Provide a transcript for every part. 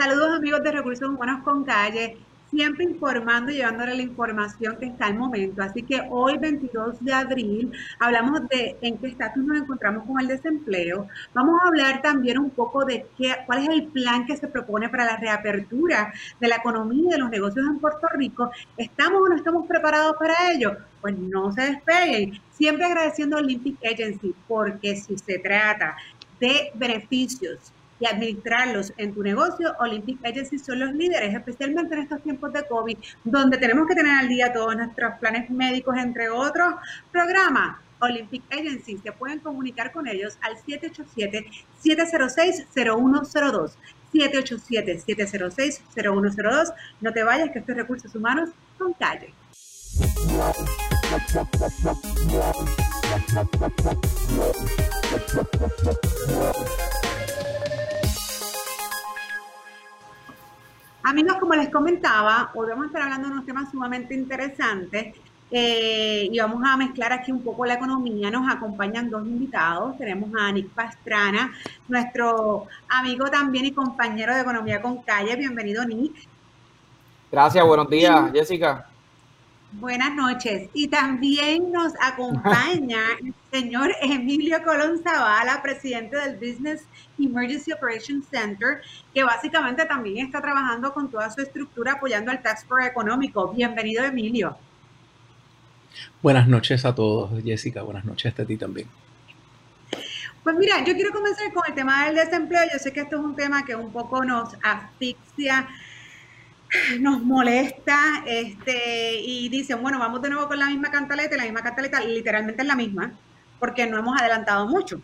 Saludos amigos de Recursos Humanos con Calle siempre informando y llevándole la información que está al momento. Así que hoy, 22 de abril, hablamos de en qué estatus nos encontramos con el desempleo. Vamos a hablar también un poco de qué, cuál es el plan que se propone para la reapertura de la economía y de los negocios en Puerto Rico. ¿Estamos o no estamos preparados para ello? Pues no se despeguen. Siempre agradeciendo a Olympic Agency, porque si se trata de beneficios y administrarlos en tu negocio, Olympic Agency son los líderes, especialmente en estos tiempos de COVID, donde tenemos que tener al día todos nuestros planes médicos, entre otros programas. Olympic Agency, se pueden comunicar con ellos al 787-706-0102. 787-706-0102. No te vayas, que estos recursos humanos son calle. Amigos, como les comentaba, hoy vamos a estar hablando de unos temas sumamente interesantes eh, y vamos a mezclar aquí un poco la economía. Nos acompañan dos invitados. Tenemos a Nick Pastrana, nuestro amigo también y compañero de Economía con Calle. Bienvenido, Nick. Gracias, buenos días, Jessica. Buenas noches. Y también nos acompaña el señor Emilio Colón Zavala, presidente del Business Emergency Operations Center, que básicamente también está trabajando con toda su estructura apoyando al tax económico. Bienvenido, Emilio. Buenas noches a todos, Jessica. Buenas noches a ti también. Pues mira, yo quiero comenzar con el tema del desempleo. Yo sé que esto es un tema que un poco nos asfixia nos molesta este, y dicen, bueno, vamos de nuevo con la misma cantaleta, la misma cantaleta literalmente es la misma, porque no hemos adelantado mucho.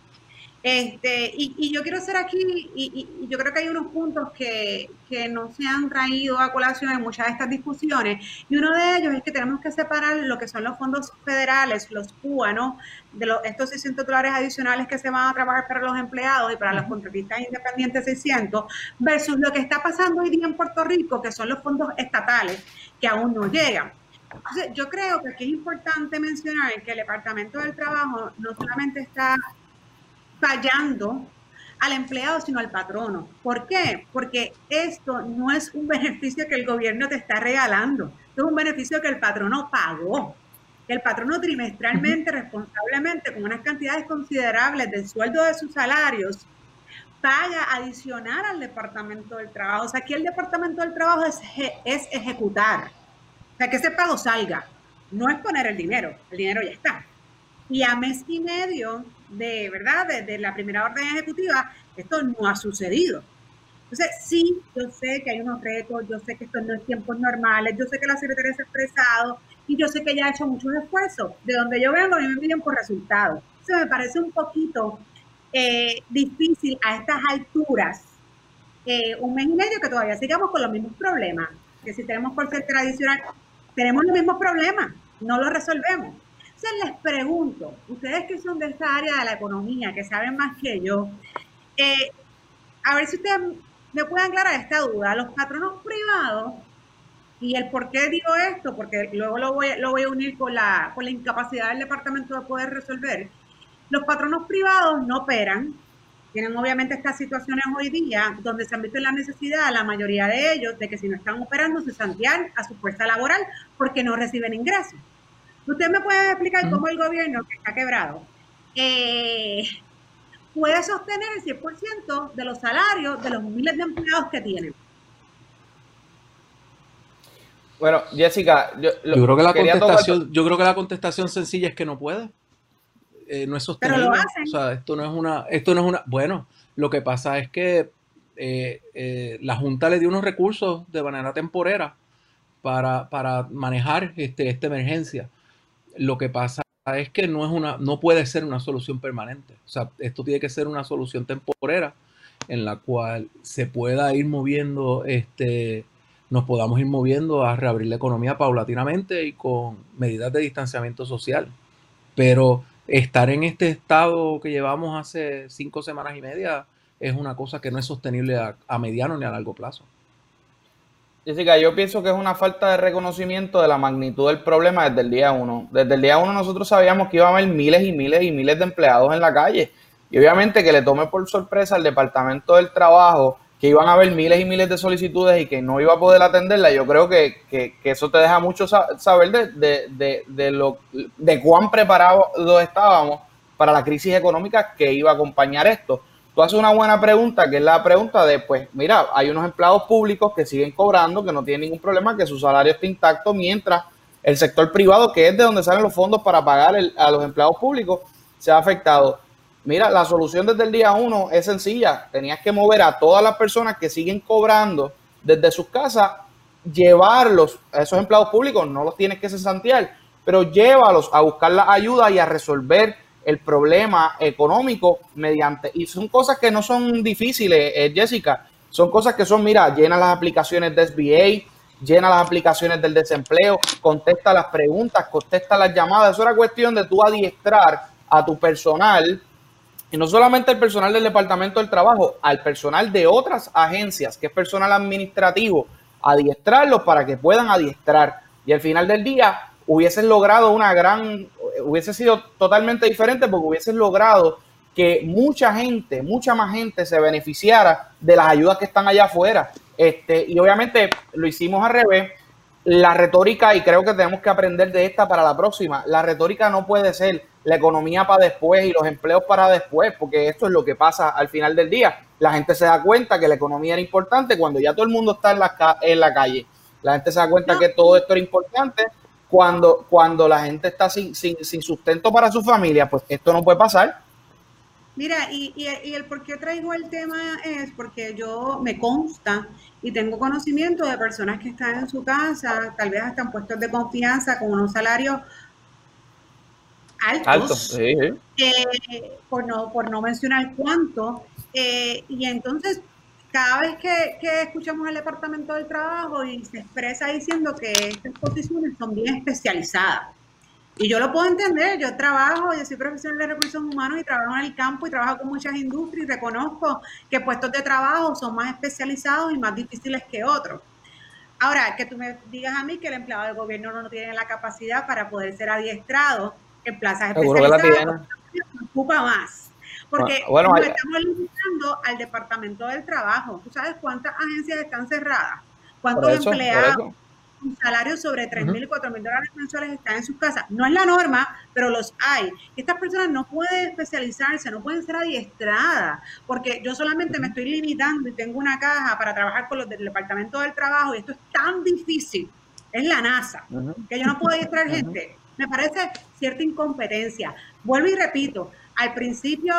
Este, y, yo quiero hacer aquí, y, yo creo que hay unos puntos que, no se han traído a colación en muchas de estas discusiones, y uno de ellos es que tenemos que separar lo que son los fondos federales, los PUA, De los, estos 600 dólares adicionales que se van a trabajar para los empleados y para los contratistas independientes 600, versus lo que está pasando hoy día en Puerto Rico, que son los fondos estatales, que aún no llegan. Entonces, yo creo que aquí es importante mencionar que el Departamento del Trabajo no solamente está fallando al empleado, sino al patrono. ¿Por qué? Porque esto no es un beneficio que el gobierno te está regalando, es un beneficio que el patrono pagó. El patrono trimestralmente, responsablemente, con unas cantidades considerables del sueldo de sus salarios, paga adicional al Departamento del Trabajo. O sea, aquí el Departamento del Trabajo es, es ejecutar. O sea, que ese pago salga. No es poner el dinero, el dinero ya está. Y a mes y medio de, ¿verdad? Desde la primera orden ejecutiva, esto no ha sucedido. Entonces, sí, yo sé que hay unos retos, yo sé que esto no es tiempos normales, yo sé que la secretaria se ha expresado y yo sé que ella ha hecho muchos esfuerzos. De donde yo vengo, a mí me piden por resultados. Eso me parece un poquito eh, difícil a estas alturas, eh, un mes y medio que todavía sigamos con los mismos problemas, que si tenemos por ser tradicional, tenemos los mismos problemas, no los resolvemos. Entonces les pregunto, ustedes que son de esta área de la economía, que saben más que yo, eh, a ver si ustedes me pueden aclarar esta duda. Los patronos privados, y el por qué digo esto, porque luego lo voy, lo voy a unir con la, con la incapacidad del departamento de poder resolver. Los patronos privados no operan, tienen obviamente estas situaciones hoy día donde se han visto la necesidad, la mayoría de ellos, de que si no están operando, se santean a su fuerza laboral porque no reciben ingresos. ¿Usted me puede explicar cómo el gobierno, que está quebrado, eh, puede sostener el 100% de los salarios de los miles de empleados que tienen? Bueno, Jessica, yo, creo que la contestación, yo creo que la contestación sencilla es que no puede. Eh, no es sostenible. Pero lo hacen. O sea, esto no es una, esto no es una. Bueno, lo que pasa es que eh, la Junta le dio unos recursos de manera temporera para, para manejar este, esta emergencia. Lo que pasa es que no es una, no puede ser una solución permanente. O sea, esto tiene que ser una solución temporera en la cual se pueda ir moviendo, este, nos podamos ir moviendo a reabrir la economía paulatinamente y con medidas de distanciamiento social. Pero estar en este estado que llevamos hace cinco semanas y media es una cosa que no es sostenible a mediano ni a largo plazo. Jessica, yo pienso que es una falta de reconocimiento de la magnitud del problema desde el día uno. Desde el día uno nosotros sabíamos que iba a haber miles y miles y miles de empleados en la calle. Y obviamente que le tome por sorpresa al Departamento del Trabajo que iban a haber miles y miles de solicitudes y que no iba a poder atenderla, yo creo que, eso te deja mucho saber de, de, de, lo, de cuán preparados estábamos para la crisis económica que iba a acompañar esto. Tú haces una buena pregunta, que es la pregunta de, pues, mira, hay unos empleados públicos que siguen cobrando, que no tienen ningún problema, que su salario está intacto, mientras el sector privado, que es de donde salen los fondos para pagar a los empleados públicos, se ha afectado. Mira, la solución desde el día uno es sencilla. Tenías que mover a todas las personas que siguen cobrando desde sus casas, llevarlos a esos empleados públicos, no los tienes que cesantear, pero llévalos a buscar la ayuda y a resolver el problema económico mediante, y son cosas que no son difíciles, eh, Jessica, son cosas que son, mira, llena las aplicaciones de SBA, llena las aplicaciones del desempleo, contesta las preguntas, contesta las llamadas, eso era cuestión de tú adiestrar a tu personal y no solamente el personal del Departamento del Trabajo, al personal de otras agencias, que es personal administrativo, adiestrarlos para que puedan adiestrar. Y al final del día hubiesen logrado una gran, hubiese sido totalmente diferente porque hubiesen logrado que mucha gente, mucha más gente se beneficiara de las ayudas que están allá afuera. Este, y obviamente lo hicimos al revés. La retórica, y creo que tenemos que aprender de esta para la próxima, la retórica no puede ser la economía para después y los empleos para después, porque esto es lo que pasa al final del día. La gente se da cuenta que la economía era importante cuando ya todo el mundo está en la, en la calle. La gente se da cuenta que todo esto era importante cuando, cuando la gente está sin, sin, sin sustento para su familia, pues esto no puede pasar. Mira, y, y, el por qué traigo el tema es porque yo me consta y tengo conocimiento de personas que están en su casa, tal vez hasta en puestos de confianza, con unos salarios altos, eh, por, no, por no mencionar cuánto. Eh, y entonces, cada vez que, escuchamos al Departamento del Trabajo y se expresa diciendo que estas posiciones son bien especializadas. Y yo lo puedo entender, yo trabajo, yo soy profesional de recursos humanos y trabajo en el campo y trabajo con muchas industrias y reconozco que puestos de trabajo son más especializados y más difíciles que otros. Ahora, que tú me digas a mí que el empleado del gobierno no tiene la capacidad para poder ser adiestrado en plazas especializadas, ocupa más. Porque ah, estamos limitando al Departamento del Trabajo. ¿Tú sabes cuántas agencias están cerradas? ¿Cuántos empleados con salarios sobre 3 mil y 4 mil dólares mensuales están en sus casas? No es la norma, pero los hay. Estas personas no pueden especializarse, no pueden ser adiestradas, porque yo solamente me estoy limitando y tengo una caja para trabajar con los del Departamento del Trabajo y esto es tan difícil. Es la NASA, que yo no puedo adiestrar gente me parece cierta incompetencia. Vuelvo y repito, al principio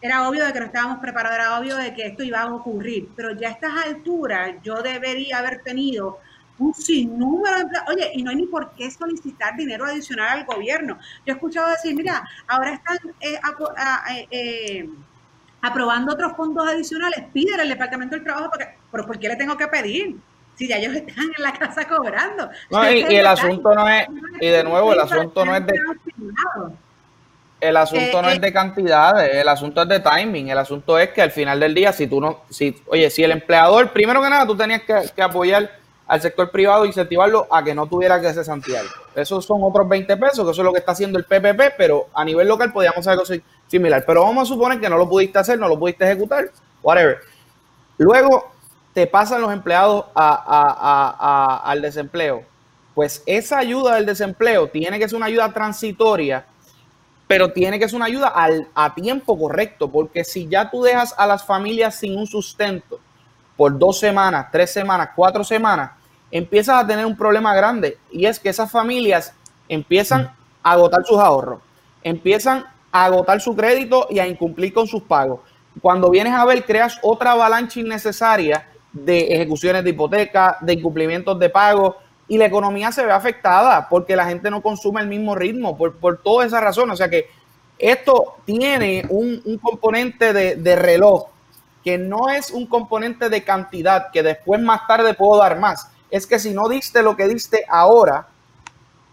era obvio de que no estábamos preparados, era obvio de que esto iba a ocurrir, pero ya a estas alturas yo debería haber tenido un sinnúmero de... Oye, y no hay ni por qué solicitar dinero adicional al gobierno. Yo he escuchado decir, mira, ahora están eh, eh, eh, aprobando otros fondos adicionales, pídele al Departamento del Trabajo, porque, pero ¿por qué le tengo que pedir? si ya ellos están en la casa cobrando. No, y, el asunto no es, y de nuevo, el asunto no es de... El asunto no es de cantidades, el asunto es de timing, el asunto es que al final del día, si tú no, si, oye, si el empleador, primero que nada, tú tenías que, apoyar al sector privado e incentivarlo a que no tuviera que cesantear. Esos son otros 20 pesos, que eso es lo que está haciendo el PPP, pero a nivel local podíamos hacer algo similar. Pero vamos a suponer que no lo pudiste hacer, no lo pudiste ejecutar, whatever. Luego, te pasan los empleados al desempleo. Pues esa ayuda del desempleo tiene que ser una ayuda transitoria, pero tiene que ser una ayuda al, a tiempo correcto, porque si ya tú dejas a las familias sin un sustento por dos semanas, tres semanas, cuatro semanas, empiezas a tener un problema grande y es que esas familias empiezan a agotar sus ahorros, empiezan a agotar su crédito y a incumplir con sus pagos. Cuando vienes a ver, creas otra avalancha innecesaria de ejecuciones de hipoteca, de incumplimientos de pago, y la economía se ve afectada porque la gente no consume el mismo ritmo, por, por toda esa razón. O sea que esto tiene un, componente de, reloj que no es un componente de cantidad que después más tarde puedo dar más. Es que si no diste lo que diste ahora,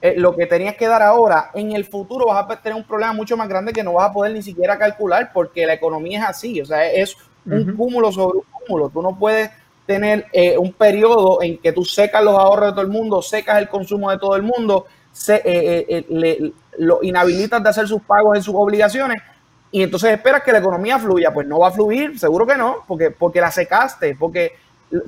eh, lo que tenías que dar ahora, en el futuro vas a tener un problema mucho más grande que no vas a poder ni siquiera calcular porque la economía es así. O sea, es un cúmulo sobre un cúmulo. Tú no puedes tener eh, un periodo en que tú secas los ahorros de todo el mundo, secas el consumo de todo el mundo, se, eh, eh, lo inhabilitas de hacer sus pagos en sus obligaciones y entonces esperas que la economía fluya. Pues no va a fluir, seguro que no, porque, porque la secaste, porque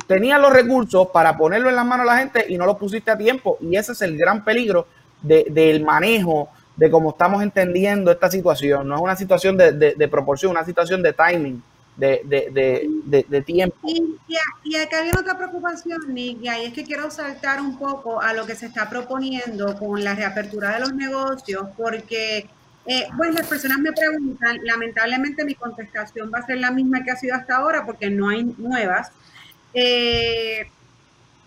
tenías los recursos para ponerlo en las manos de la gente y no lo pusiste a tiempo. Y ese es el gran peligro del manejo de cómo estamos entendiendo esta situación. No es una situación de, de, proporción, una situación de timing, de, tiempo. Y, y, acá viene otra preocupación, Nick, y es que quiero saltar un poco a lo que se está proponiendo con la reapertura de los negocios, porque eh, pues las personas me preguntan, lamentablemente mi contestación va a ser la misma que ha sido hasta ahora porque no hay nuevas. Eh,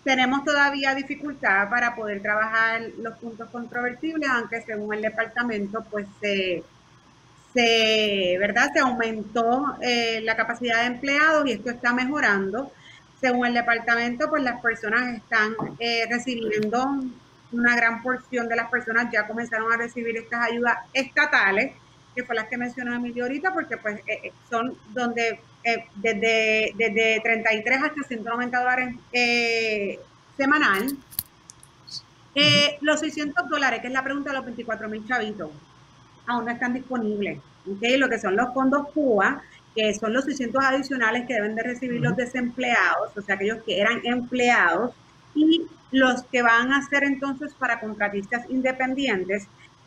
tenemos todavía dificultad para poder trabajar los puntos controvertibles, aunque según el departamento, pues se, ¿verdad? se aumentó eh, la capacidad de empleados y esto está mejorando. Según el departamento, pues las personas están eh, recibiendo, una gran porción de las personas ya comenzaron a recibir estas ayudas estatales, que fue las que mencionó Emilio ahorita, porque pues eh, son donde eh, desde, desde 33 hasta 190 dólares eh, semanal. Eh, los 600 dólares, que es la pregunta de los 24 mil chavitos, aún no están disponibles. ¿okay? Lo que son los fondos CUA, que son los 600 adicionales que deben de recibir los desempleados, o sea, aquellos que eran empleados, y los que van a ser entonces para contratistas independientes,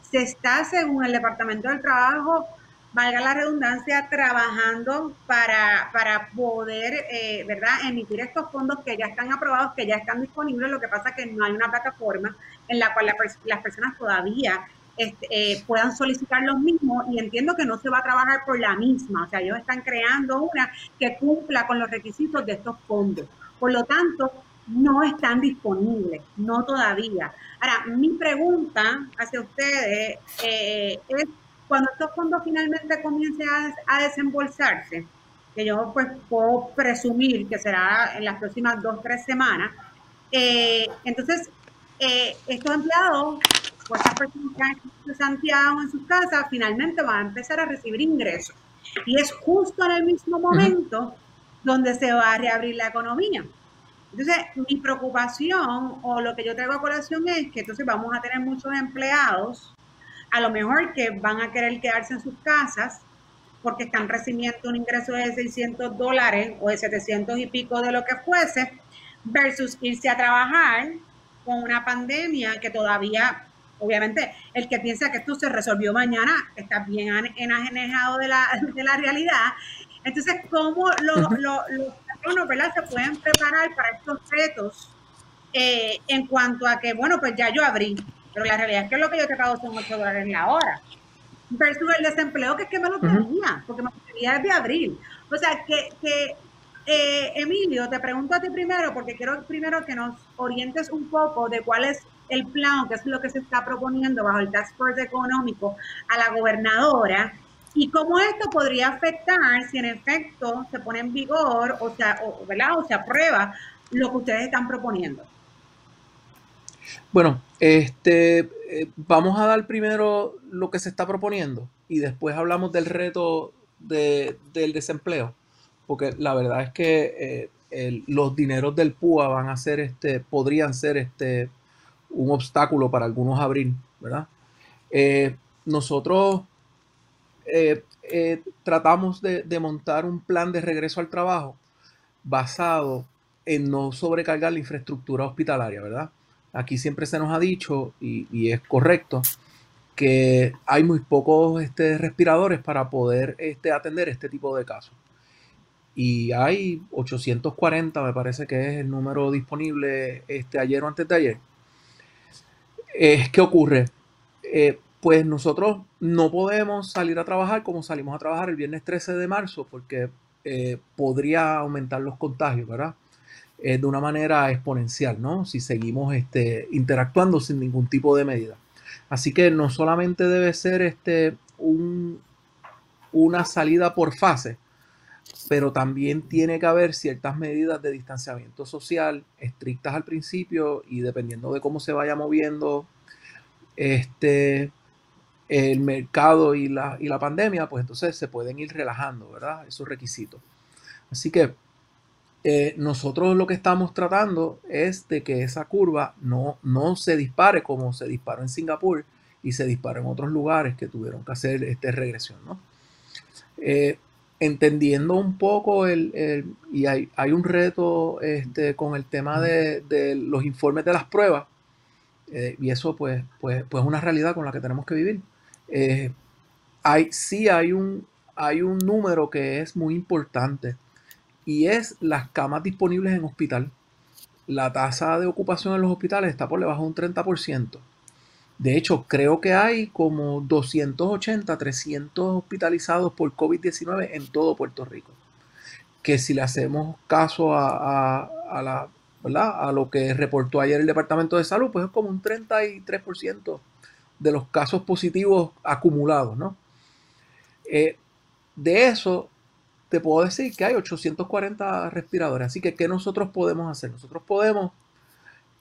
se está, según el Departamento del Trabajo, valga la redundancia, trabajando para, para poder, eh, ¿verdad?, emitir estos fondos que ya están aprobados, que ya están disponibles. Lo que pasa es que no hay una plataforma en la cual las personas todavía este, eh, puedan solicitar los mismos y entiendo que no se va a trabajar por la misma. O sea, ellos están creando una que cumpla con los requisitos de estos fondos. Por lo tanto, no están disponibles, no todavía. Ahora, mi pregunta hacia ustedes eh, es cuando estos fondos finalmente comiencen a, desembolsarse, que yo pues puedo presumir que será en las próximas dos, tres semanas, eh, entonces eh, estos empleados, pues estas personas que han Santiago en sus casas, finalmente van a empezar a recibir ingresos. Y es justo en el mismo momento donde se va a reabrir la economía. Entonces, mi preocupación o lo que yo traigo a colación es que entonces vamos a tener muchos empleados a lo mejor que van a querer quedarse en sus casas porque están recibiendo un ingreso de 600 dólares o de 700 y pico de lo que fuese, versus irse a trabajar con una pandemia que todavía, obviamente, el que piensa que esto se resolvió mañana está bien enajenado de la, de la realidad. Entonces, ¿cómo los, los, ¿verdad? se pueden preparar para estos retos eh, en cuanto a que, bueno, pues ya yo abrí, pero la realidad es que lo que yo te pago son 8 dólares la hora. Versus el desempleo que es que me lo tenía, porque me tenía desde abril. O sea, que, que eh, Emilio, te pregunto a ti primero, porque quiero primero que nos orientes un poco de cuál es el plan, qué es lo que se está proponiendo bajo el Task Force económico a la gobernadora y cómo esto podría afectar si en efecto se pone en vigor o, sea, o, ¿verdad? o se aprueba lo que ustedes están proponiendo. Bueno, este, eh, vamos a dar primero lo que se está proponiendo y después hablamos del reto del desempleo, porque la verdad es que eh, los dineros del PUA van a ser, este, podrían ser este, un obstáculo para algunos abrir, ¿verdad? Eh, nosotros tratamos de, de montar un plan de regreso al trabajo basado en no sobrecargar la infraestructura hospitalaria, ¿verdad? aquí siempre se nos ha dicho, y, es correcto, que hay muy pocos este, respiradores para poder este, atender este tipo de casos. Y hay 840, me parece que es el número disponible este, ayer o antes de ayer. ¿Qué ocurre? Eh, pues nosotros no podemos salir a trabajar como salimos a trabajar el viernes 13 de marzo porque eh, podría aumentar los contagios, ¿verdad? de una manera exponencial, ¿no? Si seguimos este, interactuando sin ningún tipo de medida. Así que no solamente debe ser este, un, una salida por fase, pero también tiene que haber ciertas medidas de distanciamiento social estrictas al principio y dependiendo de cómo se vaya moviendo este, el mercado y la, y la pandemia, pues entonces se pueden ir relajando, ¿verdad? Esos requisitos. Así que eh, nosotros lo que estamos tratando es de que esa curva no, no se dispare como se disparó en Singapur y se disparó en otros lugares que tuvieron que hacer esta regresión. ¿no? Eh, entendiendo un poco el, y hay, un reto este, con el tema de, los informes de las pruebas, eh, y eso pues, pues, pues es una realidad con la que tenemos que vivir. Eh, hay, sí hay un, hay un número que es muy importante y es las camas disponibles en hospital. La tasa de ocupación en los hospitales está por debajo de un 30%. De hecho, creo que hay como 280, 300 hospitalizados por COVID-19 en todo Puerto Rico. Que si le hacemos caso a, la, a lo que reportó ayer el Departamento de Salud, pues es como un 33% de los casos positivos acumulados, ¿no? Eh, de eso, te puedo decir que hay 840 respiradores. Así que, ¿qué nosotros podemos hacer? Nosotros podemos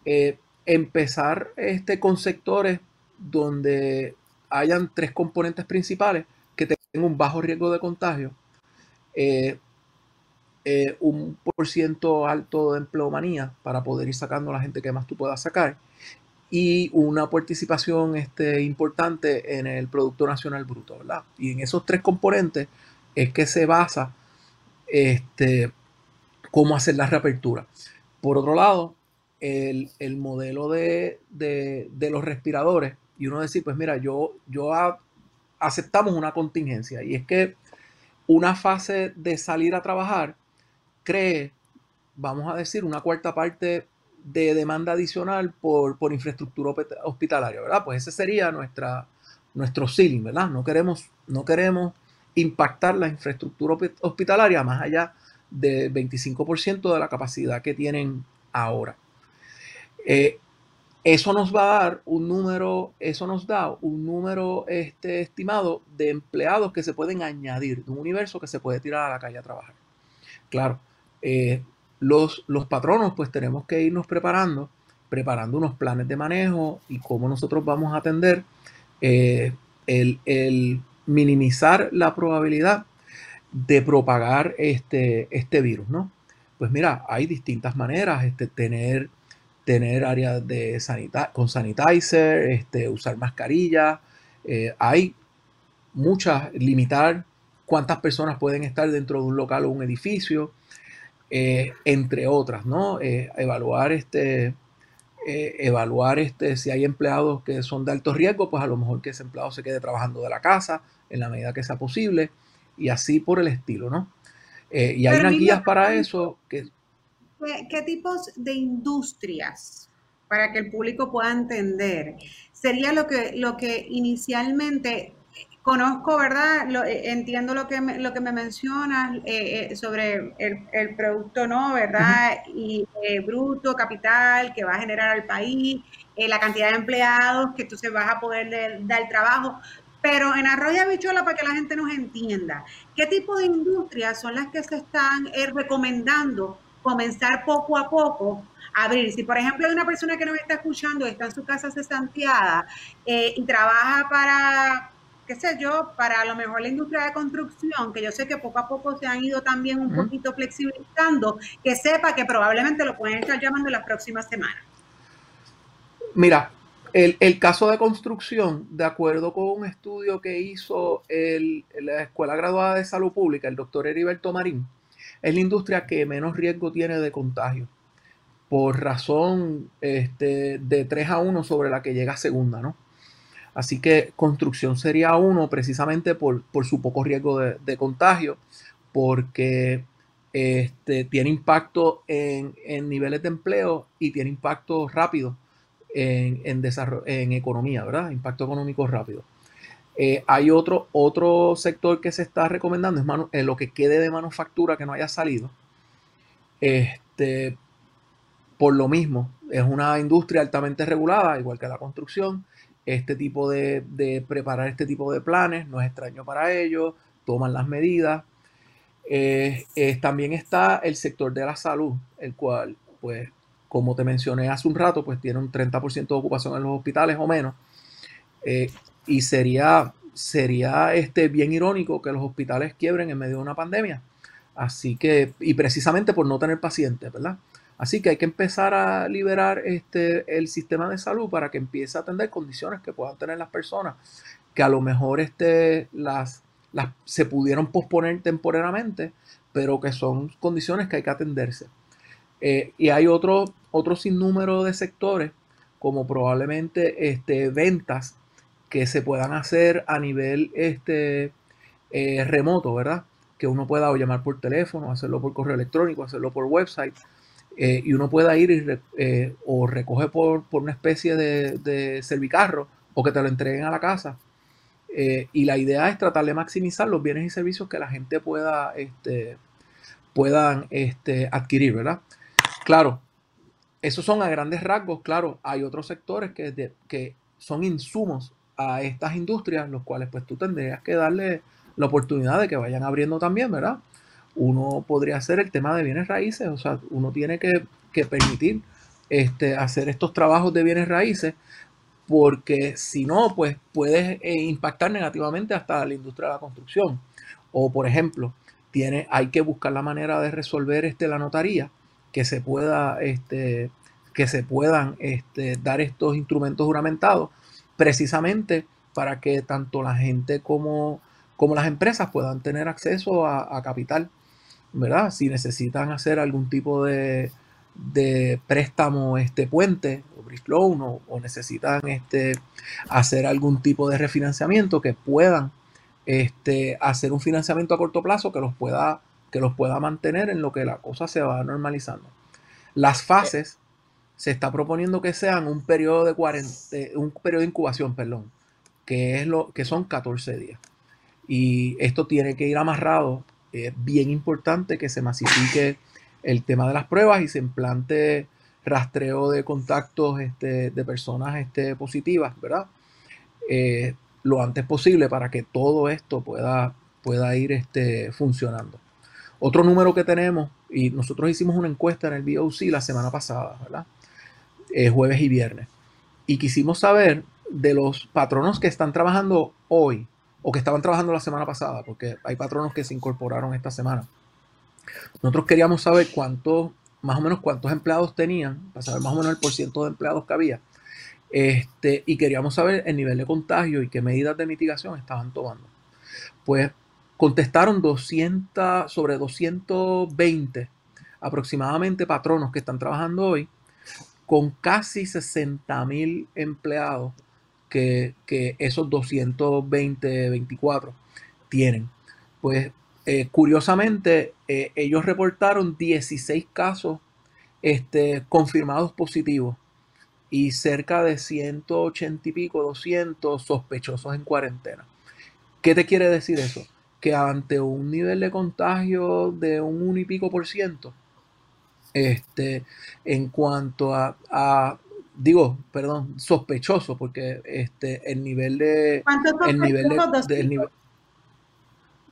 eh, empezar este, con sectores donde hayan tres componentes principales que tengan un bajo riesgo de contagio, eh, eh, un por ciento alto de empleomanía para poder ir sacando a la gente que más tú puedas sacar y una participación este, importante en el Producto Nacional Bruto, ¿verdad? Y en esos tres componentes es que se basa este, cómo hacer la reapertura. Por otro lado, el, modelo de, los respiradores y uno decir, pues mira, yo, yo aceptamos una contingencia y es que una fase de salir a trabajar cree, vamos a decir, una cuarta parte de demanda adicional por, por infraestructura hospitalaria, ¿verdad? Pues ese sería nuestra, nuestro ceiling, ¿verdad? No queremos, no queremos impactar la infraestructura hospitalaria más allá del 25% de la capacidad que tienen ahora. Eh, eso nos va a dar un número, eso nos da un número este, estimado de empleados que se pueden añadir, de un universo que se puede tirar a la calle a trabajar. Claro, eh, los, los patronos pues tenemos que irnos preparando, preparando unos planes de manejo y cómo nosotros vamos a atender eh, el, minimizar la probabilidad de propagar este, este virus, ¿no? Pues mira, hay distintas maneras, este, tener tener áreas de con sanitizer, este, usar mascarilla. Eh, hay muchas, limitar cuántas personas pueden estar dentro de un local o un edificio, eh, entre otras, ¿no? Eh, evaluar este, evaluar este, si hay empleados que son de alto riesgo, pues a lo mejor que ese empleado se quede trabajando de la casa en la medida que sea posible y así por el estilo, ¿no? y hay unas guías para eso que ¿Qué, tipos de industrias, para que el público pueda entender, sería lo que, lo que inicialmente conozco, ¿verdad? Eh, entiendo lo que me, lo que me mencionas eh, eh, sobre el, producto, ¿no? ¿Verdad? Y bruto, capital, que va a generar al país, la cantidad de empleados que entonces vas a poder dar trabajo. Pero en arroz y habichuela, para que la gente nos entienda, ¿qué tipo de industrias son las que se están recomendando comenzar poco a poco a abrir. Si, por ejemplo, hay una persona que nos está escuchando, está en su casa cesanteada eh, y trabaja para, qué sé yo, para a lo mejor la industria de construcción, que yo sé que poco a poco se han ido también un poquito flexibilizando, que sepa que probablemente lo pueden estar llamando las próximas semanas. Mira, el, el, caso de construcción, de acuerdo con un estudio que hizo el, la Escuela Graduada de Salud Pública, el doctor Heriberto Marín, es la industria que menos riesgo tiene de contagio, por razón este, de 3 a 1 sobre la que llega segunda, ¿no? Así que construcción sería uno precisamente por, su poco riesgo de, contagio, porque este, tiene impacto en, niveles de empleo y tiene impacto rápido en, en, en economía, ¿verdad? Impacto económico rápido. Eh, hay otro, otro sector que se está recomendando, es eh, lo que quede de manufactura que no haya salido. Este, por lo mismo, es una industria altamente regulada, igual que la construcción. Este tipo de, preparar este tipo de planes no es extraño para ellos, toman las medidas. Eh, también está el sector de la salud, el cual, pues, como te mencioné hace un rato, pues tiene un 30% de ocupación en los hospitales o menos. Y sería, sería este, bien irónico que los hospitales quiebren en medio de una pandemia. Así que, y precisamente por no tener pacientes, ¿verdad? Así que hay que empezar a liberar este, el sistema de salud para que empiece a atender condiciones que puedan tener las personas, que a lo mejor este, las, las, se pudieron posponer temporalmente, pero que son condiciones que hay que atenderse. Eh, y hay otro, otro sinnúmero de sectores, como probablemente este, ventas que se puedan hacer a nivel este, eh, remoto, ¿verdad? Que uno pueda llamar por teléfono, hacerlo por correo electrónico, hacerlo por website, eh, y uno pueda ir y o recoge por, una especie de, de, servicarro o que te lo entreguen a la casa. y la idea es tratar de maximizar los bienes y servicios que la gente pueda este, puedan este, adquirir, ¿verdad? Claro, esos son a grandes rasgos, claro, hay otros sectores que, que son insumos estas industrias, los cuales pues tú tendrías que darle la oportunidad de que vayan abriendo también, ¿verdad? Uno podría hacer el tema de bienes raíces, o sea, uno tiene que, permitir este, hacer estos trabajos de bienes raíces, porque si no, pues puede eh, impactar negativamente hasta la industria de la construcción. O, por ejemplo, tiene, hay que buscar la manera de resolver este, la notaría, que se pueda, este, que se puedan este, dar estos instrumentos juramentados, precisamente para que tanto la gente como, como las empresas puedan tener acceso a, capital, ¿verdad? Si necesitan hacer algún tipo de, de préstamo este puente o bridge loan o, o, necesitan este, hacer algún tipo de refinanciamiento que puedan este, hacer un financiamiento a corto plazo que los pueda, que los pueda mantener en lo que la cosa se va normalizando. Las fases se está proponiendo que sean un periodo de 40, un periodo de incubación, perdón, que es lo que son 14 días. Y esto tiene que ir amarrado. Es bien importante que se masifique el tema de las pruebas y se implante rastreo de contactos este, de personas este, positivas, ¿verdad? Eh, lo antes posible para que todo esto pueda, pueda ir este, funcionando. Otro número que tenemos, y nosotros hicimos una encuesta en el BOC la semana pasada, ¿verdad? Jueves y viernes. Y quisimos saber de los patronos que están trabajando hoy o que estaban trabajando la semana pasada, porque hay patronos que se incorporaron esta semana. Nosotros queríamos saber cuántos, más o menos cuántos empleados tenían, para saber más o menos el porcentaje de empleados que había este, y queríamos saber el nivel de contagio y qué medidas de mitigación estaban tomando. Pues contestaron 200, sobre 220 aproximadamente patronos que están trabajando hoy, con casi 60 mil empleados que, esos 220, 24 tienen. Pues eh, curiosamente, eh, ellos reportaron 16 casos este, confirmados positivos y cerca de 180 y pico, 200 sospechosos en cuarentena. ¿Qué te quiere decir eso? Que ante un nivel de contagio de un 1 y pico por ciento, este, en cuanto a, digo, perdón, sospechoso, porque este, el nivel de... El nivel de,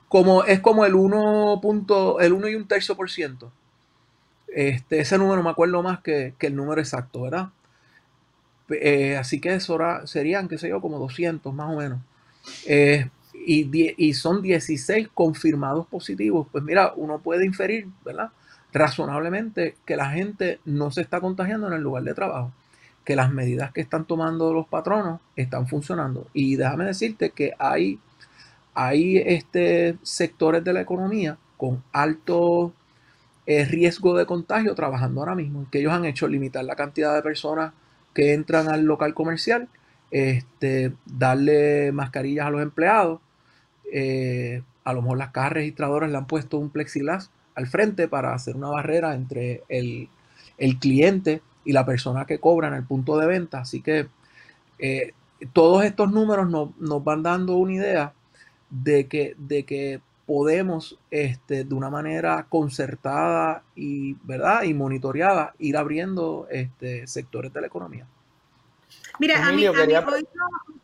como, es como el 1, punto, el 1 y un tercio por ciento. Este, ese número me acuerdo más que, que el número exacto, ¿verdad? Eh, así que eso serían, qué sé yo, como 200 más o menos. Eh, y, son 16 confirmados positivos. Pues mira, uno puede inferir, ¿verdad? Razonablemente que la gente no se está contagiando en el lugar de trabajo, que las medidas que están tomando los patronos están funcionando. Y déjame decirte que hay, hay este, sectores de la economía con alto eh, riesgo de contagio trabajando ahora mismo, que ellos han hecho limitar la cantidad de personas que entran al local comercial, este, darle mascarillas a los empleados. Eh, a lo mejor las cajas registradoras le han puesto un plexiglas al frente para hacer una barrera entre el, cliente y la persona que cobra en el punto de venta. Así que eh, todos estos números nos, van dando una idea de que, de que podemos este, de una manera concertada y, ¿verdad? y monitoreada ir abriendo este, sectores de la economía. Mira, a mí, hoy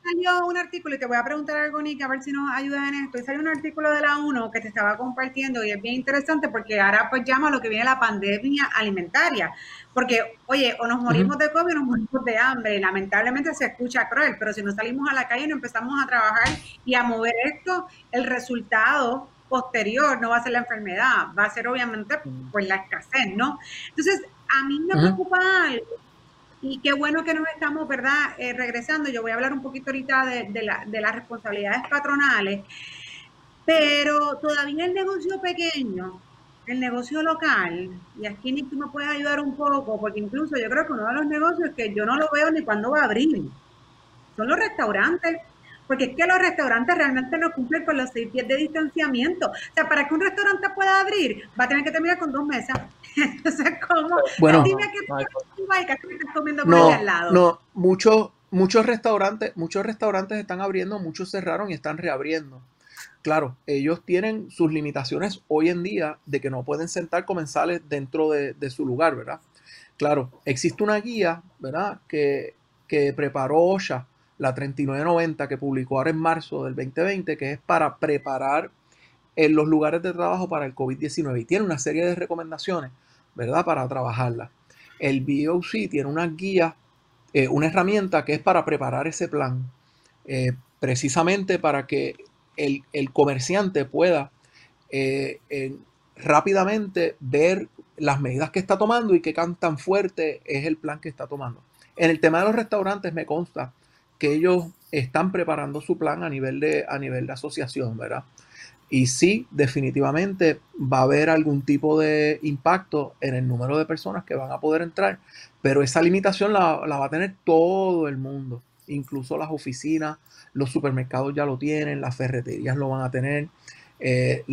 salió un artículo y te voy a preguntar algo, Nick, a ver si nos ayuda en esto. Hoy salió un artículo de la UNO que te estaba compartiendo y es bien interesante porque ahora pues llama lo que viene la pandemia alimentaria. Porque, oye, o nos morimos de COVID o nos morimos de hambre. Lamentablemente se escucha cruel, pero si no salimos a la calle y no empezamos a trabajar y a mover esto, el resultado posterior no va a ser la enfermedad, va a ser obviamente pues la escasez, ¿no? Entonces, a mí me preocupa algo y qué bueno que nos estamos, ¿verdad?, eh, regresando. Yo voy a hablar un poquito ahorita de, de, la, de las responsabilidades patronales. Pero todavía el negocio pequeño, el negocio local, y aquí Nick tú me puedes ayudar un poco, porque incluso yo creo que uno de los negocios que yo no lo veo ni cuando va a abrir, son los restaurantes. Porque es que los restaurantes realmente no cumplen con los seis pies de distanciamiento. O sea, para que un restaurante pueda abrir, va a tener que terminar con dos mesas. Entonces, ¿cómo? Bueno, Dime que no, estás comiendo por no, al lado. No, muchos, muchos restaurantes, muchos restaurantes están abriendo, muchos cerraron y están reabriendo. Claro, ellos tienen sus limitaciones hoy en día de que no pueden sentar comensales dentro de, su lugar, ¿verdad? Claro, existe una guía, ¿verdad? Que, que preparó OSHA, la 3990, que publicó ahora en marzo del 2020, que es para preparar en los lugares de trabajo para el COVID-19 y tiene una serie de recomendaciones, ¿verdad? Para trabajarla. El BOC tiene una guía, eh, una herramienta que es para preparar ese plan, eh, precisamente para que el, comerciante pueda eh, rápidamente ver las medidas que está tomando y qué tan fuerte es el plan que está tomando. En el tema de los restaurantes me consta que ellos están preparando su plan a nivel de, a nivel de asociación, ¿verdad? Y sí, definitivamente va a haber algún tipo de impacto en el número de personas que van a poder entrar, pero esa limitación la, la va a tener todo el mundo, incluso las oficinas, los supermercados ya lo tienen, las ferreterías lo van a tener. Eh,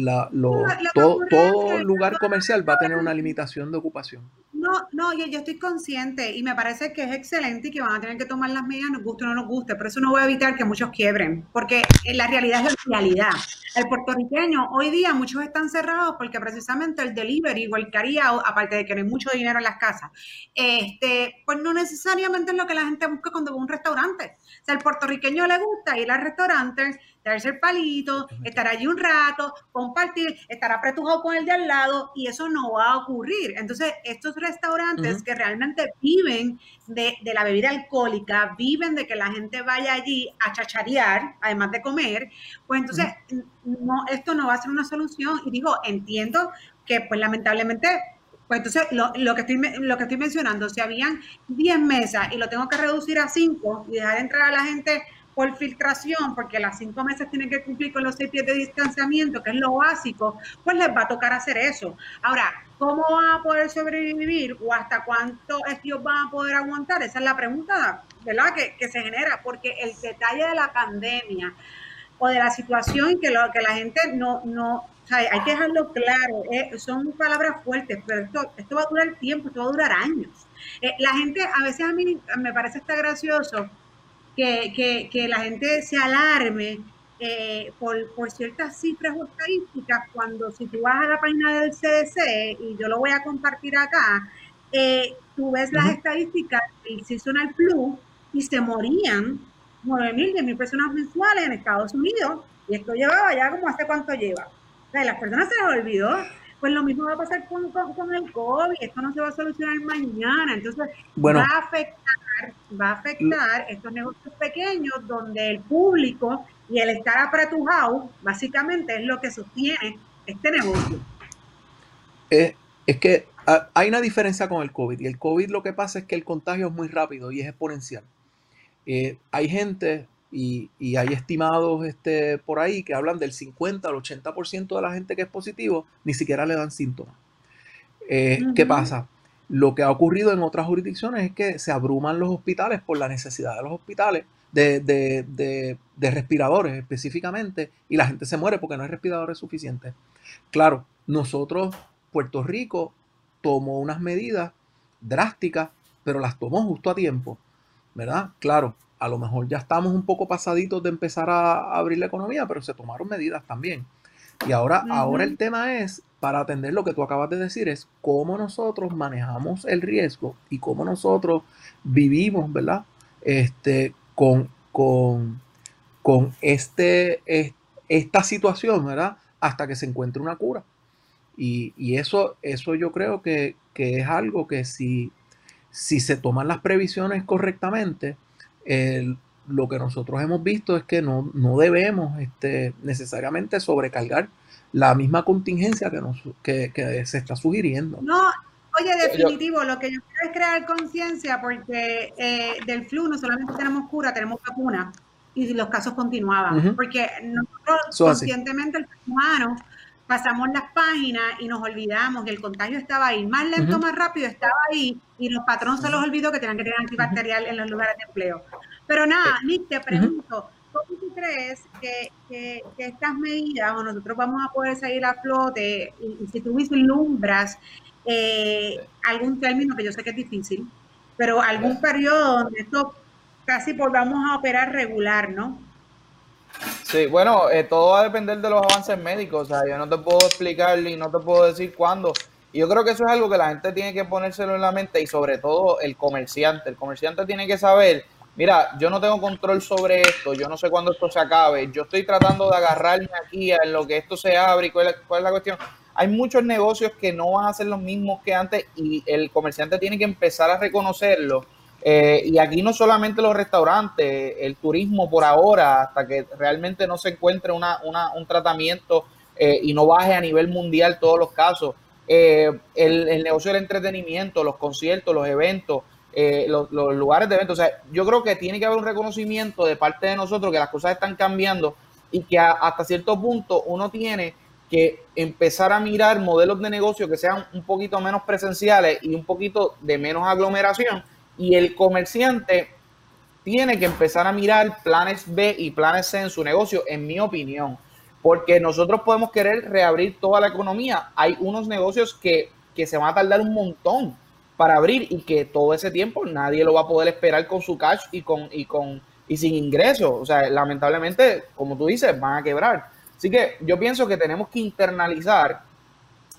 todo, lugar comercial va a tener una limitación de ocupación. No, no, yo, yo, estoy consciente y me parece que es excelente y que van a tener que tomar las medidas, nos guste o no nos guste, pero eso no va a evitar que muchos quiebren, porque en la realidad es la realidad. El puertorriqueño, hoy día muchos están cerrados porque precisamente el delivery o el haría, aparte de que no hay mucho dinero en las casas, este, pues no necesariamente es lo que la gente busca cuando va a un restaurante. O sea, al puertorriqueño le gusta ir al restaurante, darse el palito, estar allí un rato, compartir, estar apretujado con el de al lado y eso no va a ocurrir. Entonces, estos restaurantes que realmente viven de, la bebida alcohólica, viven de que la gente vaya allí a chacharear, además de comer, pues entonces no, esto no va a ser una solución. Y digo, entiendo que pues lamentablemente pues entonces, lo, que estoy, lo que estoy mencionando, si habían 10 mesas y lo tengo que reducir a 5 y dejar entrar a la gente por filtración, porque las cinco meses tienen que cumplir con los seis pies de distanciamiento, que es lo básico, pues les va a tocar hacer eso. Ahora, ¿cómo van a poder sobrevivir o hasta cuánto ellos van a poder aguantar? Esa es la pregunta, ¿verdad? Que, que se genera, porque el detalle de la pandemia o de la situación que, lo, que la gente no, no, o hay que dejarlo claro, eh, son palabras fuertes, pero esto, esto va a durar tiempo, esto va a durar años. Eh, la gente, a veces a mí me parece está gracioso, que, que, la gente se alarme eh, por, por, ciertas cifras o estadísticas, cuando si tú vas a la página del CDC, y yo lo voy a compartir acá, eh, tú ves las estadísticas del Seasonal Flu y se morían 9 mil, 10 mil personas mensuales en Estados Unidos, y esto llevaba ya como hace cuánto lleva. O sea, las personas se les olvidó. Pues lo mismo va a pasar con, con, el COVID, esto no se va a solucionar mañana, entonces va a afectar va a afectar estos negocios pequeños donde el público y el estar apretujado básicamente es lo que sostiene este negocio. es que ah, hay una diferencia con el COVID y el COVID lo que pasa es que el contagio es muy rápido y es exponencial. Eh, hay gente y, hay estimados este, por ahí que hablan del 50 al 80% de la gente que es positivo ni siquiera le dan síntomas. Eh, ¿Qué pasa? Lo que ha ocurrido en otras jurisdicciones es que se abruman los hospitales por la necesidad de los hospitales, de, respiradores específicamente, y la gente se muere porque no hay respiradores suficientes. Claro, nosotros, Puerto Rico, tomó unas medidas drásticas, pero las tomó justo a tiempo, ¿verdad? Claro, a lo mejor ya estamos un poco pasaditos de empezar a abrir la economía, pero se tomaron medidas también. Y ahora, ahora el tema es, para atender lo que tú acabas de decir, es cómo nosotros manejamos el riesgo y cómo nosotros vivimos, ¿verdad? Este, con, con, con este, esta situación, ¿verdad? Hasta que se encuentre una cura. Y, eso, eso yo creo que, es algo que si, si se toman las previsiones correctamente, el, lo que nosotros hemos visto es que no, debemos este, necesariamente sobrecargar la misma contingencia que, nos, que, se está sugiriendo. No, oye, definitivo, lo que yo quiero es crear conciencia porque eh, del flu no solamente tenemos cura, tenemos vacuna y los casos continuaban. Porque nosotros nosotros conscientemente, el ser humano, pasamos las páginas y nos olvidamos que el contagio estaba ahí, más lento, más rápido, estaba ahí y los patrones se los olvidó que tenían que tener antibacterial en los lugares de empleo. Pero nada, Nick, te pregunto, ¿cómo tú crees que, estas medidas, o nosotros vamos a poder salir a flote, y, si tú vislumbras eh, algún término que yo sé que es difícil, pero algún periodo donde esto casi volvamos a operar regular, ¿no? Sí, bueno, eh, todo va a depender de los avances médicos. O sea, yo no te puedo explicar y no te puedo decir cuándo. Y yo creo que eso es algo que la gente tiene que ponérselo en la mente y sobre todo el comerciante. El comerciante tiene que saber, mira, yo no tengo control sobre esto, yo no sé cuándo esto se acabe, yo estoy tratando de agarrarme aquí en lo que esto se abre y cuál es, cuál es la cuestión. Hay muchos negocios que no van a ser los mismos que antes y el comerciante tiene que empezar a reconocerlo eh, y aquí no solamente los restaurantes, el turismo por ahora, hasta que realmente no se encuentre una, un tratamiento eh, y no baje a nivel mundial todos los casos. Eh, el, negocio del entretenimiento, los conciertos, los eventos, los, lugares de eventos. O sea, yo creo que tiene que haber un reconocimiento de parte de nosotros que las cosas están cambiando y que hasta cierto punto uno tiene que empezar a mirar modelos de negocio que sean un poquito menos presenciales y un poquito de menos aglomeración y el comerciante tiene que empezar a mirar planes B y planes C en su negocio, en mi opinión, porque nosotros podemos querer reabrir toda la economía. Hay unos negocios que, se van a tardar un montón para abrir y que todo ese tiempo nadie lo va a poder esperar con su cash y con y con y sin ingresos. O sea, lamentablemente, como tú dices, van a quebrar. Así que yo pienso que tenemos que internalizar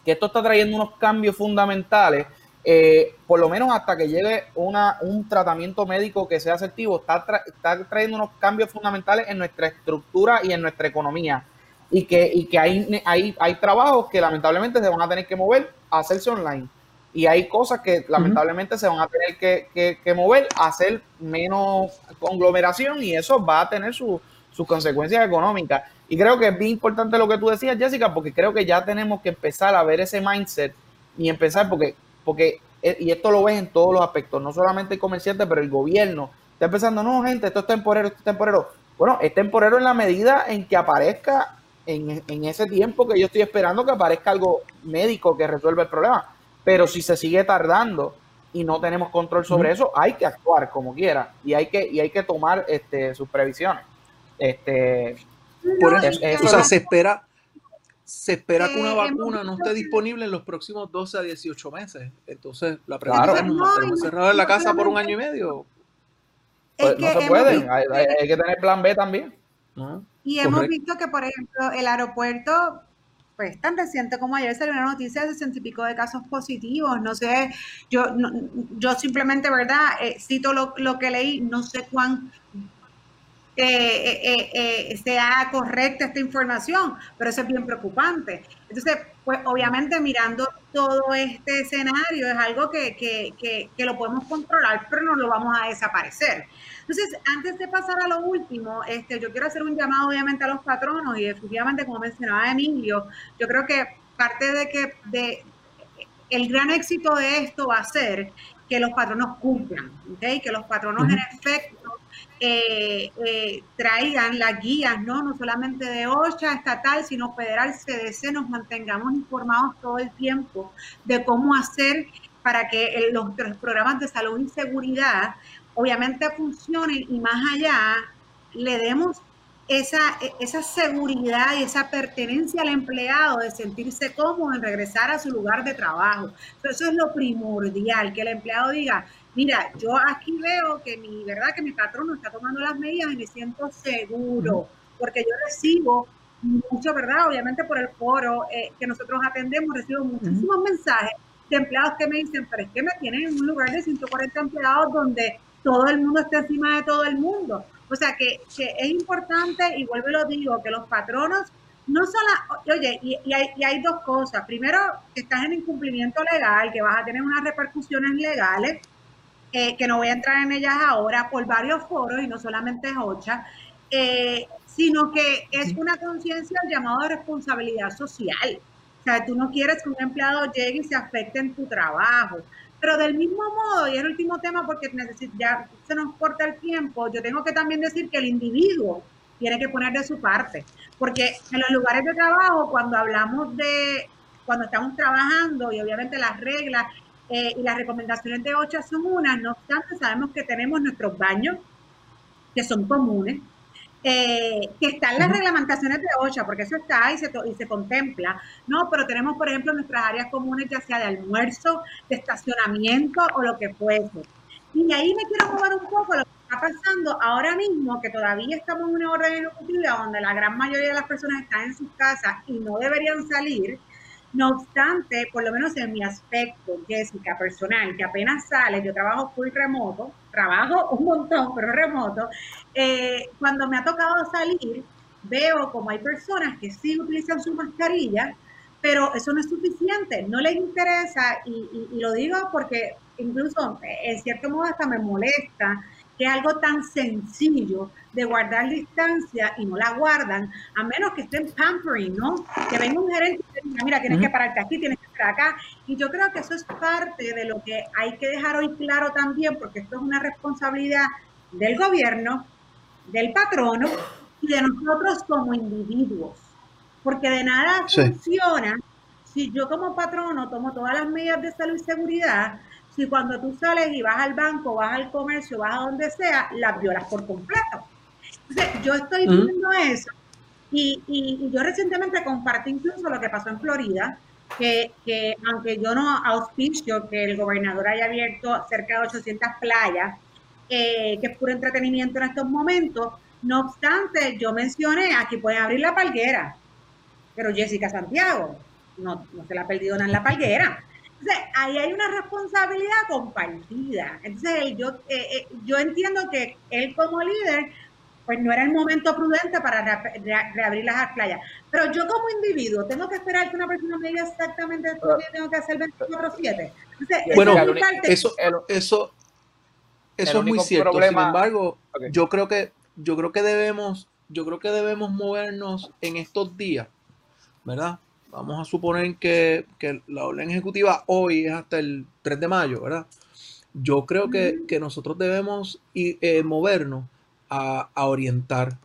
que esto está trayendo unos cambios fundamentales eh, por lo menos hasta que llegue una, un tratamiento médico que sea asertivo, está, está trayendo unos cambios fundamentales en nuestra estructura y en nuestra economía. Y que, y que hay, hay, hay trabajos que lamentablemente se van a tener que mover a hacerse online. Y hay cosas que lamentablemente se van a tener que, que, mover a hacer menos conglomeración y eso va a tener sus consecuencias económicas. Y creo que es bien importante lo que tú decías, Jessica, porque creo que ya tenemos que empezar a ver ese mindset y empezar, porque porque, eh, y esto lo ves en todos los aspectos, no solamente el comerciante, pero el gobierno está empezando, no, gente, esto es temporero, esto es temporero. Bueno, es temporero en la medida en que aparezca en, en ese tiempo que yo estoy esperando que aparezca algo médico que resuelva el problema. Pero si se sigue tardando y no tenemos control sobre eso, hay que actuar como quiera y hay que, y hay que tomar este, sus previsiones. Este, Por eso, o sea, se espera, se espera que una eh, vacuna no esté disponible en los próximos 12 a 18 meses. Entonces, la pregunta es, ¿nos mantenemos cerrados en la casa por un año y medio? Pues, no se puede, hay, que tener plan B también. y hemos visto que, por ejemplo, el aeropuerto, pues tan reciente como ayer salió una noticia de 60 y pico de casos positivos. No sé, yo, yo simplemente, ¿verdad? Eh, cito lo, lo, que leí, no sé cuán eh, eh, eh, sea correcta esta información, pero eso es bien preocupante. Entonces, pues obviamente mirando todo este escenario es algo que, que, que, lo podemos controlar, pero no lo vamos a desaparecer. Entonces, antes de pasar a lo último, este, yo quiero hacer un llamado obviamente a los patronos y efectivamente, como mencionaba Emilio, yo creo que parte de que de, el gran éxito de esto va a ser que los patronos cumplan, ¿okay? que los patronos en efecto eh, eh, traigan las guías, ¿no? No solamente de OSHA estatal, sino federal, CDC, nos mantengamos informados todo el tiempo de cómo hacer para que los, programas de salud y seguridad obviamente funcionen y más allá le demos esa, esa seguridad y esa pertenencia al empleado de sentirse cómodo en regresar a su lugar de trabajo. Eso es lo primordial, que el empleado diga, mira, yo aquí veo que mi, ¿verdad? Que mi patrón no está tomando las medidas y me siento seguro, porque yo recibo mucho, ¿verdad? Obviamente por el foro eh, que nosotros atendemos, recibo muchísimos mensajes de empleados que me dicen, pero es que me tienen en un lugar de 140 empleados donde todo el mundo está encima de todo el mundo. O sea que, es importante, y vuelvo y lo digo, que los patronos no solo, oye, y, hay, y, hay, dos cosas. Primero, que estás en incumplimiento legal, que vas a tener unas repercusiones legales, eh, que no voy a entrar en ellas ahora, por varios foros y no solamente es OCHA, eh, sino que es una conciencia llamado de responsabilidad social. O sea, tú no quieres que un empleado llegue y se afecte en tu trabajo. Pero del mismo modo, y el último tema porque ya se nos corta el tiempo, yo tengo que también decir que el individuo tiene que poner de su parte. Porque en los lugares de trabajo, cuando hablamos de, cuando estamos trabajando y obviamente las reglas eh, y las recomendaciones de OCHA son unas, no obstante, sabemos que tenemos nuestros baños que son comunes, eh, que están las reglamentaciones de OCHA, porque eso está y se, y se contempla, ¿no? Pero tenemos, por ejemplo, nuestras áreas comunes, ya sea de almuerzo, de estacionamiento o lo que fuese. Y ahí me quiero mover un poco lo que está pasando ahora mismo, que todavía estamos en una orden ejecutiva donde la gran mayoría de las personas están en sus casas y no deberían salir. No obstante, por lo menos en mi aspecto, Jessica, personal, que apenas sale, yo trabajo full remoto, trabajo un montón, pero remoto, eh, cuando me ha tocado salir, veo como hay personas que sí utilizan su mascarilla, pero eso no es suficiente, no les interesa, y, y lo digo porque incluso en cierto modo hasta me molesta que algo tan sencillo de guardar distancia y no la guardan, a menos que estén pampering, ¿no? Que venga un gerente y diga, mira, tienes que pararte aquí, tienes que estar acá. Y yo creo que eso es parte de lo que hay que dejar hoy claro también, porque esto es una responsabilidad del gobierno, del patrono y de nosotros como individuos. Porque de nada funciona si yo como patrono tomo todas las medidas de salud y seguridad, si cuando tú sales y vas al banco, vas al comercio, vas a donde sea, las violas por completo. Entonces, yo estoy viendo eso y, y, yo recientemente compartí incluso lo que pasó en Florida, que, que, aunque yo no auspicio que el gobernador haya abierto cerca de 800 playas, eh, que es puro entretenimiento en estos momentos, no obstante, yo mencioné, aquí pueden abrir la palguera, pero Jessica Santiago no, no se la ha perdido nada en la palguera. Entonces, ahí hay una responsabilidad compartida. Entonces, yo, eh, eh, yo entiendo que él como líder, pues no era el momento prudente para reabrir las playas. Pero yo como individuo, tengo que esperar que una persona me diga exactamente esto que tengo que hacer 24-7. Bueno, eso, eso, eso es muy cierto. Sin embargo, yo creo que yo creo que debemos, yo creo que debemos movernos en estos días, ¿verdad? Vamos a suponer que, la orden ejecutiva hoy es hasta el 3 de mayo, ¿verdad? Yo creo que, nosotros debemos eh, movernos a, orientar.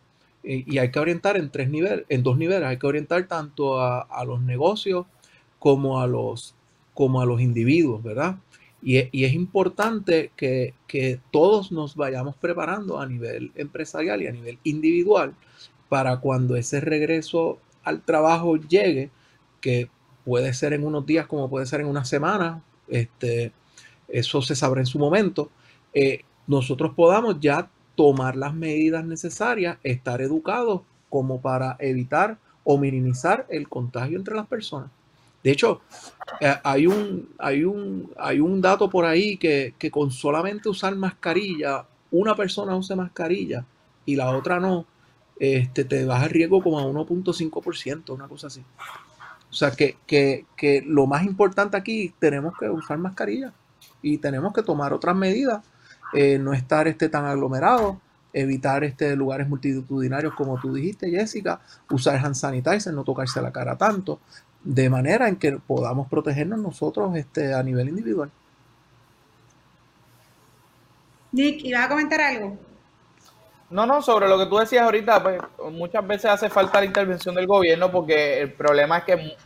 Eh, y hay que orientar en tres niveles, en dos niveles. Hay que orientar tanto a, los negocios como a los, como a los individuos, ¿verdad? Y, es importante que, que, todos nos vayamos preparando a nivel empresarial y a nivel individual para cuando ese regreso al trabajo llegue, que puede ser en unos días como puede ser en una semana, este, eso se sabrá en su momento, eh, nosotros podamos ya tomar las medidas necesarias, estar educados como para evitar o minimizar el contagio entre las personas. De hecho, eh, hay, un, hay, un, hay un dato por ahí que, que con solamente usar mascarilla, una persona use mascarilla y la otra no, este, te baja el riesgo como a 1.5%, una cosa así. O sea, que, que, que lo más importante aquí, tenemos que usar mascarilla y tenemos que tomar otras medidas, eh, no estar este, tan aglomerado, evitar este, lugares multitudinarios como tú dijiste, Jessica, usar hand sanitizer, no tocarse la cara tanto, de manera en que podamos protegernos nosotros este, a nivel individual. Nick, ¿iba a comentar algo? No, no, sobre lo que tú decías ahorita, pues muchas veces hace falta la intervención del gobierno porque el problema es que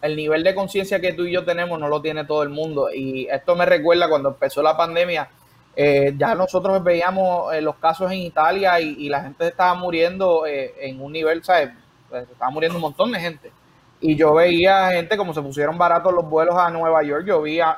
el nivel de conciencia que tú y yo tenemos no lo tiene todo el mundo. Y esto me recuerda cuando empezó la pandemia, eh, ya nosotros veíamos eh, los casos en Italia y, la gente estaba muriendo eh, en un nivel, ¿sabes? Pues, estaba muriendo un montón de gente. Y yo veía gente como se pusieron baratos los vuelos a Nueva York, yo veía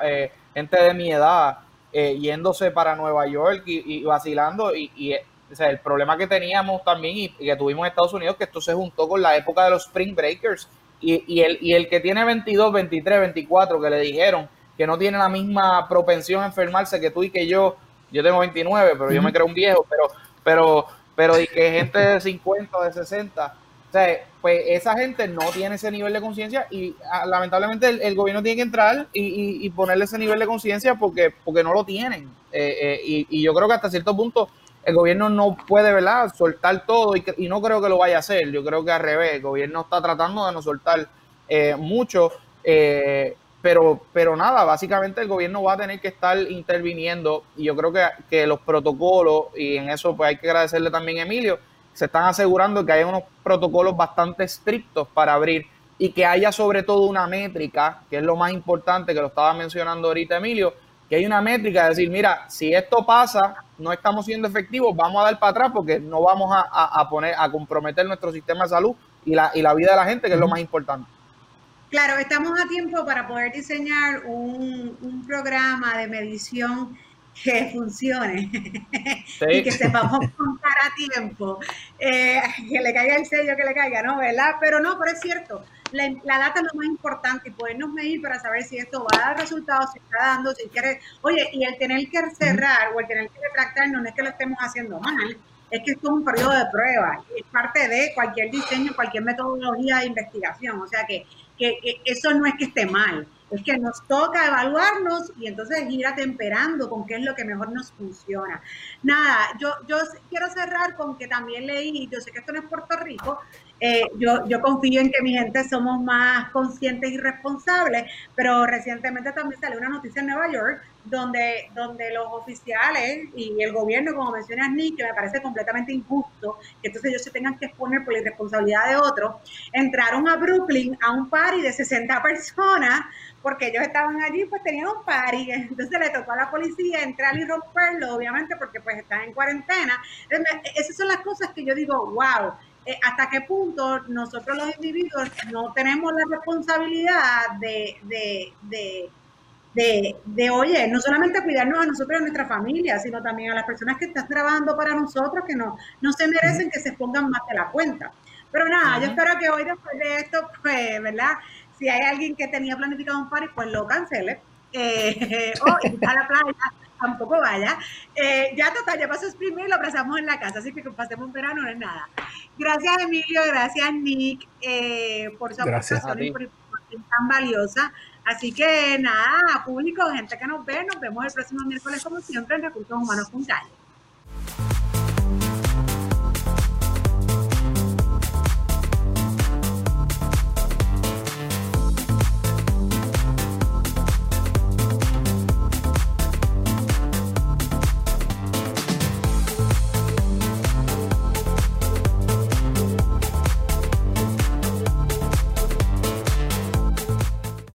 gente de mi edad yéndose para Nueva York y, vacilando y, y o sea, el problema que teníamos también y, que tuvimos en Estados Unidos, que esto se juntó con la época de los Spring Breakers y, y, el, y el que tiene 22, 23, 24, que le dijeron que no tiene la misma propensión a enfermarse que tú y que yo, yo tengo 29, pero yo me creo un viejo, pero, pero, pero y que gente de 50 o de 60, o sea, pues esa gente no tiene ese nivel de conciencia y ah, lamentablemente el, gobierno tiene que entrar y, y, ponerle ese nivel de conciencia porque, porque no lo tienen. Eh, eh, y, y yo creo que hasta cierto punto el gobierno no puede, ¿verdad?, soltar todo y, no creo que lo vaya a hacer. Yo creo que al revés, el gobierno está tratando de no soltar eh, mucho, eh, pero, pero nada, básicamente el gobierno va a tener que estar interviniendo y yo creo que, que, los protocolos, y en eso pues hay que agradecerle también a Emilio, se están asegurando que hay unos protocolos bastante estrictos para abrir y que haya sobre todo una métrica, que es lo más importante, que lo estaba mencionando ahorita Emilio, que hay una métrica de decir, mira, si esto pasa, no estamos siendo efectivos, vamos a dar para atrás porque no vamos a, poner, a comprometer nuestro sistema de salud y la, y la vida de la gente, que es lo más importante. Claro, estamos a tiempo para poder diseñar un, un programa de medición que funcione y que sepamos contar a tiempo, eh, que le caiga el sello, que le caiga, ¿no? ¿Verdad? Pero no, pero es cierto, la, data es lo más importante y podernos medir para saber si esto va a dar resultados, si está dando, si quiere, oye, y el tener que cerrar o el tener que retractar no es que lo estemos haciendo mal, es que esto es un periodo de prueba, es parte de cualquier diseño, cualquier metodología de investigación, o sea que, que eso no es que esté mal es que nos toca evaluarnos y entonces ir atemperando con qué es lo que mejor nos funciona. Nada, yo, yo quiero cerrar con que también leí, yo sé que esto no es Puerto Rico, eh, yo, yo confío en que mi gente somos más conscientes y responsables, pero recientemente también salió una noticia en Nueva York donde, donde los oficiales y el gobierno, como mencionas Nick, me parece completamente injusto, que entonces ellos se tengan que exponer por la irresponsabilidad de otros, entraron a Brooklyn a un party de 60 personas porque ellos estaban allí, pues tenían un party, entonces le tocó a la policía entrar y romperlo, obviamente, porque pues están en cuarentena. esas son las cosas que yo digo, wow, eh, hasta qué punto nosotros los individuos no tenemos la responsabilidad de, de, de, de, de, oye, no solamente cuidarnos a nosotros y a nuestra familia, sino también a las personas que están trabajando para nosotros, que no, no se merecen que se pongan más de la cuenta. Pero nada, yo espero que hoy después de esto, pues, ¿verdad? Si hay alguien que tenía planificado un party, pues lo cancele. Eh, o a la playa tampoco vaya. Eh, ya total, ya pasó a exprimir y lo abrazamos en la casa, así que pasemos un verano no es nada. Gracias Emilio, gracias Nick eh, por su aportación y por información tan valiosa. Así que nada, público, gente que nos ve, nos vemos el próximo miércoles como siempre en Recursos Humanos Calle.